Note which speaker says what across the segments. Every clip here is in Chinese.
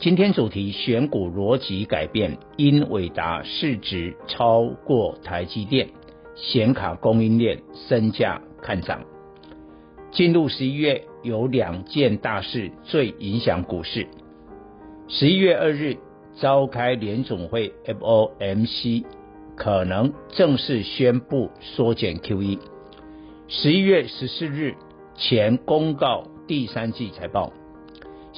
Speaker 1: 今天主题选股逻辑改变，因伟达市值超过台积电，显卡供应链身价看涨。进入十一月，有两件大事最影响股市。十一月二日召开联总会 FOMC，可能正式宣布缩减 QE。十一月十四日前公告。第三季财报，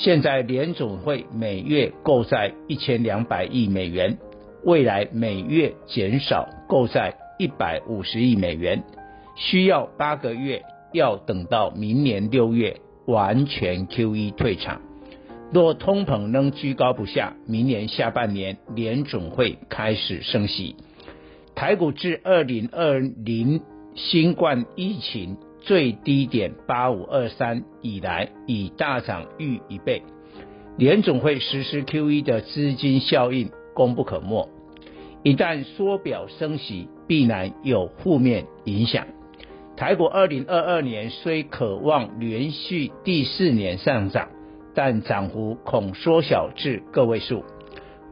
Speaker 1: 现在联总会每月购债一千两百亿美元，未来每月减少购债一百五十亿美元，需要八个月，要等到明年六月完全 QE 退场。若通膨仍居高不下，明年下半年联总会开始升息。台股自二零二零新冠疫情。最低点八五二三以来，已大涨逾一倍。联总会实施 QE 的资金效应功不可没。一旦缩表升息，必然有负面影响。台股二零二二年虽可望连续第四年上涨，但涨幅恐缩小至个位数。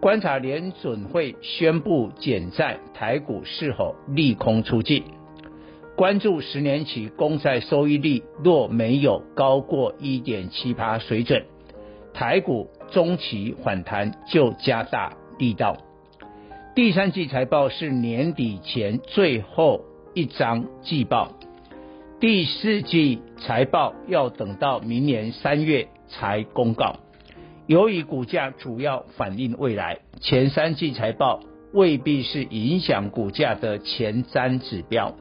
Speaker 1: 观察联准会宣布减债，台股是否利空出尽？关注十年期公债收益率若没有高过一点七八水准，台股中期反弹就加大力道。第三季财报是年底前最后一张季报，第四季财报要等到明年三月才公告。由于股价主要反映未来，前三季财报未必是影响股价的前瞻指标。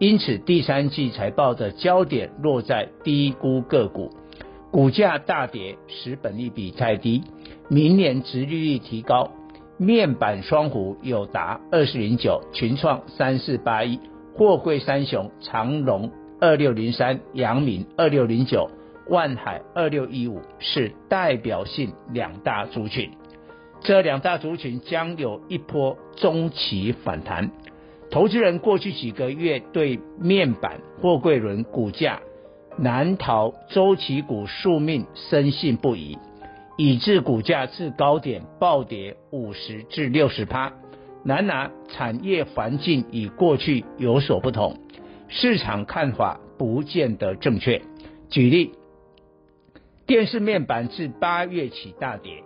Speaker 1: 因此，第三季财报的焦点落在低估个股，股价大跌，使本益比太低。明年殖利率提高，面板双虎有达二四零九，群创三四八一，货柜三雄长荣二六零三，阳明二六零九，万海二六一五是代表性两大族群。这两大族群将有一波中期反弹。投资人过去几个月对面板、货柜轮股价难逃周期股宿命深信不疑，以致股价至高点暴跌五十至六十趴。然而，产业环境与过去有所不同，市场看法不见得正确。举例，电视面板自八月起大跌，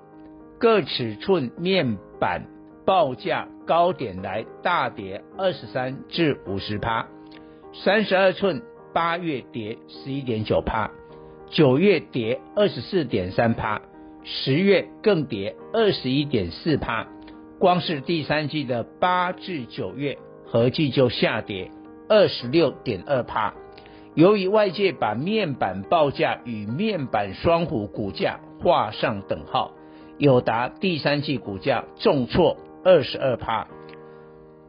Speaker 1: 各尺寸面板。报价高点来大跌二十三至五十趴，三十二寸八月跌十一点九趴，九月跌二十四点三趴，十月更跌二十一点四趴，光是第三季的八至九月合计就下跌二十六点二趴。由于外界把面板报价与面板双虎股价画上等号，友达第三季股价重挫。二十二趴，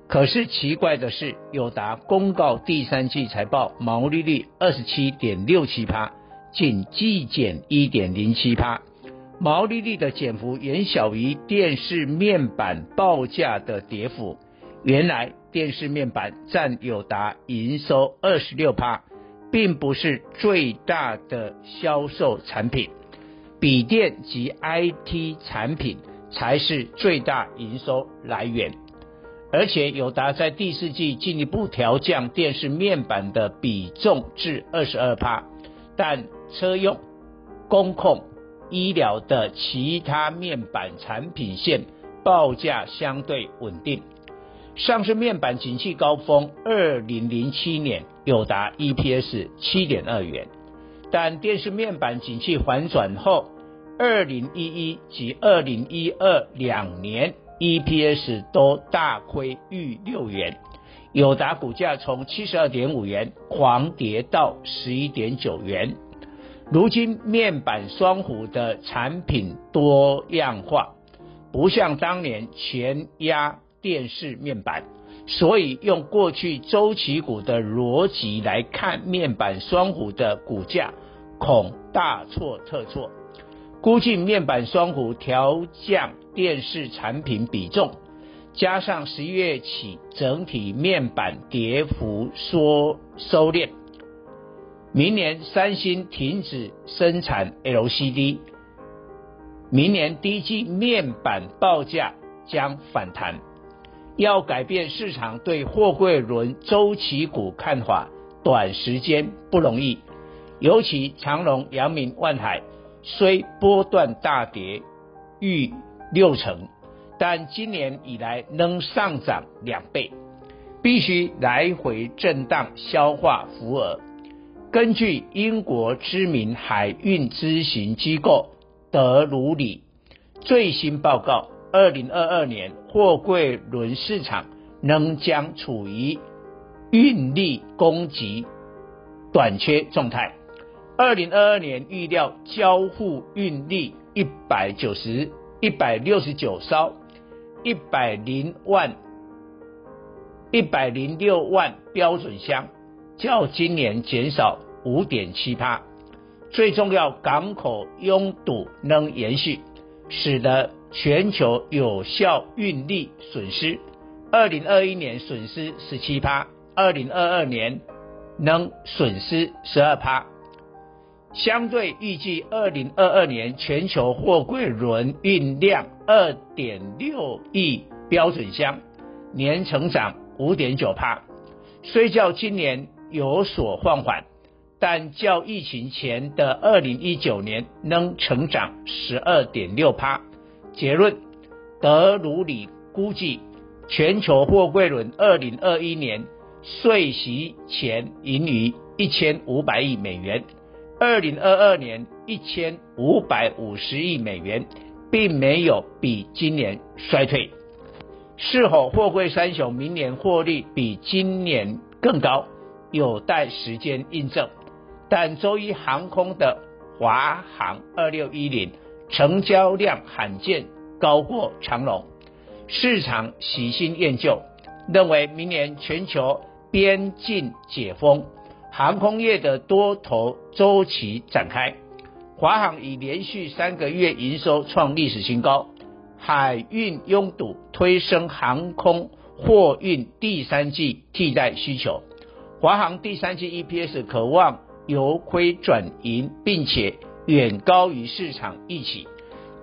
Speaker 1: 可是奇怪的是，友达公告第三季财报毛利率二十七点六七趴，仅季减一点零七趴，毛利率的减幅远小于电视面板报价的跌幅。原来电视面板占友达营收二十六趴，并不是最大的销售产品，笔电及 IT 产品。才是最大营收来源，而且友达在第四季进一步调降电视面板的比重至二十二趴，但车用、工控、医疗的其他面板产品线报价相对稳定。上市面板景气高峰，二零零七年友达 EPS 七点二元，但电视面板景气反转后。二零一一及二零一二两年 EPS 都大亏逾六元，友达股价从七十二点五元狂跌到十一点九元。如今面板双虎的产品多样化，不像当年全压电视面板，所以用过去周期股的逻辑来看面板双虎的股价，恐大错特错。估计面板双虎调降电视产品比重，加上十一月起整体面板跌幅缩收敛。明年三星停止生产 LCD，明年第一季面板报价将反弹。要改变市场对货柜轮周期股看法，短时间不容易。尤其长荣、阳明、万海虽波段大跌逾六成，但今年以来仍上涨两倍，必须来回震荡消化浮额。根据英国知名海运咨询机构德鲁里最新报告，二零二二年货柜轮市场仍将处于运力供给短缺状态。二零二二年预料交付运力一百九十一百六十九艘，一百零万一百零六万标准箱，较今年减少。五点七趴，最重要，港口拥堵能延续，使得全球有效运力损失。二零二一年损失十七趴，二零二二年能损失十二趴。相对预计二零二二年全球货柜轮运量二点六亿标准箱，年成长五点九趴，虽较今年有所放缓。但较疫情前的二零一九年能成长十二点六趴。结论：德鲁里估计全球货柜轮二零二一年税息前盈余一千五百亿美元，二零二二年一千五百五十亿美元，并没有比今年衰退。是否货柜三雄明年获利比今年更高，有待时间印证。但周一航空的华航二六一零成交量罕见高过长龙，市场喜新厌旧，认为明年全球边境解封，航空业的多头周期展开。华航已连续三个月营收创历史新高，海运拥堵推升航空货运第三季替代需求，华航第三季 EPS 可望。由亏转盈，并且远高于市场预期。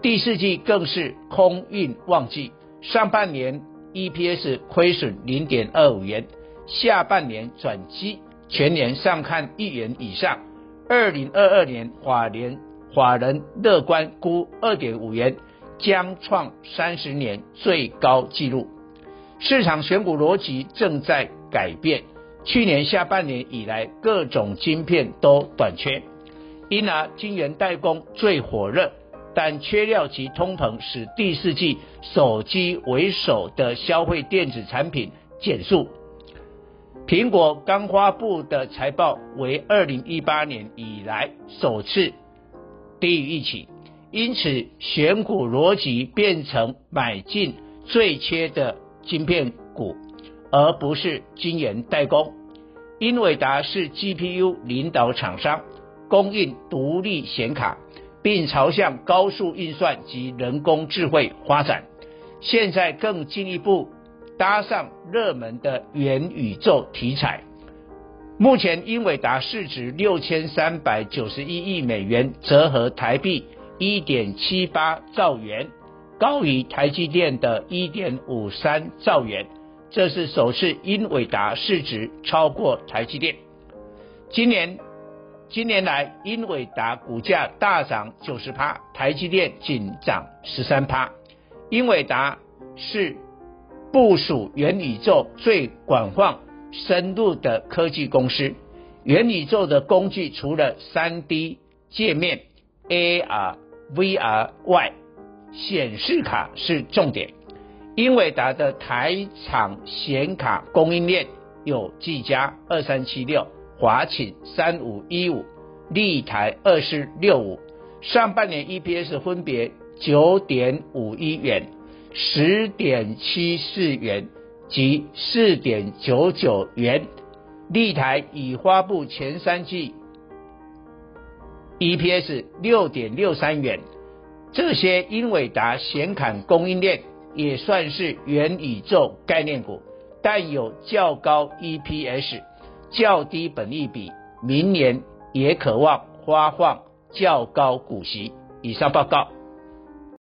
Speaker 1: 第四季更是空运旺季，上半年 EPS 亏损零点二五元，下半年转机，全年上看一元以上。二零二二年法联法人乐观估二点五元，将创三十年最高纪录。市场选股逻辑正在改变。去年下半年以来，各种晶片都短缺，因而晶圆代工最火热，但缺料及通膨使第四季手机为首的消费电子产品减速。苹果刚发布的财报为二零一八年以来首次低于预期，因此选股逻辑变成买进最缺的晶片股。而不是晶圆代工。英伟达是 GPU 领导厂商，供应独立显卡，并朝向高速运算及人工智慧发展。现在更进一步搭上热门的元宇宙题材。目前英伟达市值六千三百九十一亿美元，折合台币一点七八兆元，高于台积电的一点五三兆元。这是首次英伟达市值超过台积电。今年今年来，英伟达股价大涨九十趴，台积电仅涨十三趴。英伟达是部署元宇宙最广泛深入的科技公司。元宇宙的工具除了 3D 界面、AR、VR 外，显示卡是重点。英伟达的台厂显卡供应链有技嘉二三七六、华擎三五一五、立台二四六五。上半年 EPS 分别九点五一元、十点七四元及四点九九元。立台已发布前三季 EPS 六点六三元，这些英伟达显卡供应链也算是元宇宙概念股，但有较高 EPS、较低本益比，明年也可望发放较高股息。以上报告。